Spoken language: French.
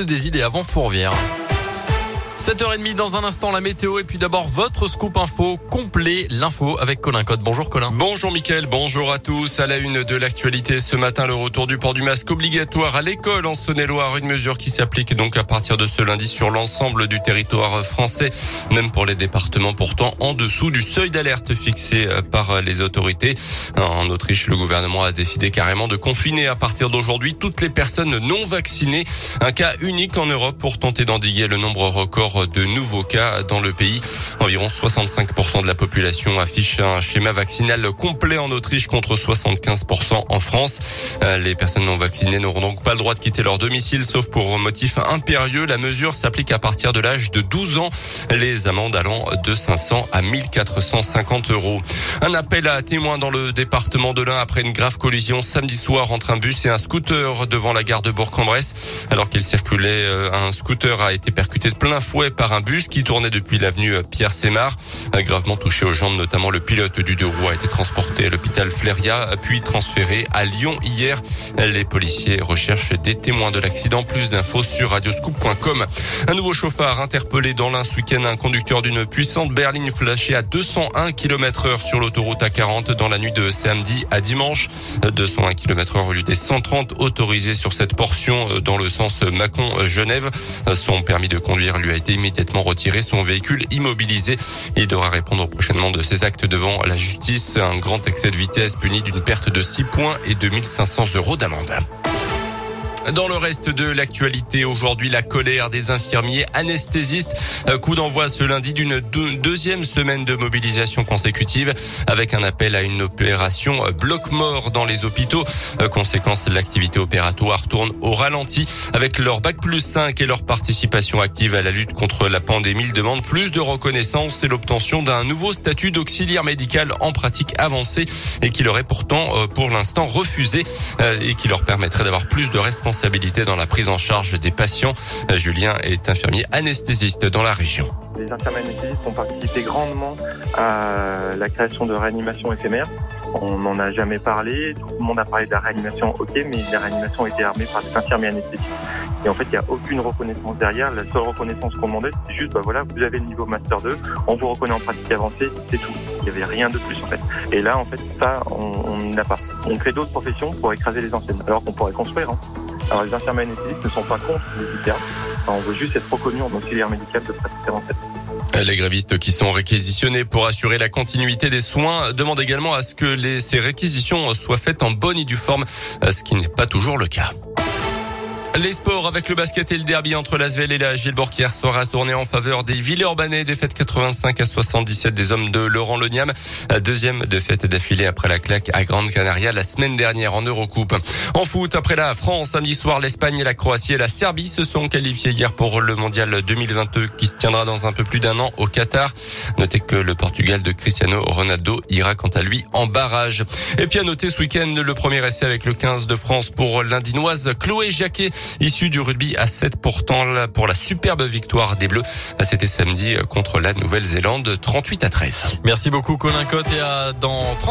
Des et avant Fourvière. 7h30 dans un instant la météo et puis d'abord votre scoop info complet, l'info avec Colin Code. Bonjour Colin. Bonjour Mickaël, bonjour à tous. À la une de l'actualité ce matin, le retour du port du masque obligatoire à l'école en Saône-et-Loire, une mesure qui s'applique donc à partir de ce lundi sur l'ensemble du territoire français, même pour les départements pourtant en dessous du seuil d'alerte fixé euh, par les autorités. En Autriche, le gouvernement a décidé carrément de confiner à partir d'aujourd'hui toutes les personnes non vaccinées, un cas unique en Europe pour tenter d'endiguer le nombre record de nouveaux cas dans le pays. Environ 65% de la population affiche un schéma vaccinal complet en Autriche contre 75% en France. Euh, les personnes non vaccinées n'auront donc pas le droit de quitter leur domicile sauf pour motif impérieux. La mesure s'applique à partir de l'âge de 12 ans. Les amendes allant de 500 à 1450 euros. Un appel à témoins dans le département de l'Ain après une grave collision samedi soir entre un bus et un scooter devant la gare de Bourg-en-Bresse. Alors qu'il circulait, euh, un scooter a été percuté de plein fouet par un bus qui tournait depuis l'avenue Pierre Sémar. Gravement touché aux jambes, notamment le pilote du deux roues a été transporté à l'hôpital Fléria, puis transféré à Lyon hier. Les policiers recherchent des témoins de l'accident. Plus d'infos sur radioscoop.com. Un nouveau chauffard interpellé dans l'un ce week-end, un conducteur d'une puissante berline flashée à 201 km heure sur l'autoroute A40 dans la nuit de samedi à dimanche. 201 km heure au lieu des 130 autorisés sur cette portion dans le sens Mâcon-Genève. Son permis de conduire lui a été immédiatement retiré, son véhicule immobilisé. Il devra répondre prochainement de ses actes devant la justice. Un grand excès de vitesse puni d'une perte de 6 points et 2500 euros d'amende. Dans le reste de l'actualité, aujourd'hui, la colère des infirmiers anesthésistes. Euh, coup d'envoi ce lundi d'une deuxième semaine de mobilisation consécutive avec un appel à une opération bloc-mort dans les hôpitaux. Euh, conséquence, l'activité opératoire tourne au ralenti. Avec leur bac plus 5 et leur participation active à la lutte contre la pandémie, ils demandent plus de reconnaissance et l'obtention d'un nouveau statut d'auxiliaire médical en pratique avancée et qui leur est pourtant, euh, pour l'instant, refusé et qui leur permettrait d'avoir plus de responsabilités dans la prise en charge des patients. Euh, Julien est infirmier anesthésiste dans la région. Les infirmiers anesthésistes ont participé grandement à la création de réanimation éphémère. On n'en a jamais parlé, tout le monde a parlé de la réanimation, ok, mais la réanimation a été armée par des infirmiers anesthésistes. Et en fait, il n'y a aucune reconnaissance derrière. La seule reconnaissance qu'on demandait, c'est juste, bah voilà, vous avez le niveau Master 2, on vous reconnaît en pratique avancée, c'est tout. Il n'y avait rien de plus en fait. Et là, en fait, ça, on n'a pas. On crée d'autres professions pour écraser les anciennes, alors qu'on pourrait construire. Hein. Alors les infirmiers anesthésistes ne sont pas contre les internes. on veut juste être reconnu en auxiliaire médical de pratique avancée. Les grévistes qui sont réquisitionnés pour assurer la continuité des soins demandent également à ce que ces réquisitions soient faites en bonne et due forme, ce qui n'est pas toujours le cas. Les sports avec le basket et le derby entre l'Asvel et la Gilbourg hier sera tourné en faveur des Villeurbanais, défaite 85 à 77 des hommes de Laurent Leniam. Deuxième défaite d'affilée après la claque à Grande Canaria la semaine dernière en Eurocoupe. En foot, après la France, samedi soir, l'Espagne la Croatie et la Serbie se sont qualifiés hier pour le mondial 2022 qui se tiendra dans un peu plus d'un an au Qatar. Notez que le Portugal de Cristiano Ronaldo ira quant à lui en barrage. Et puis à noter ce week-end le premier essai avec le 15 de France pour l'Indinoise Chloé Jacquet issu du rugby à 7 pourtant pour la superbe victoire des Bleus. C'était samedi contre la Nouvelle-Zélande 38 à 13. Merci beaucoup Colin Cotte et à dans 30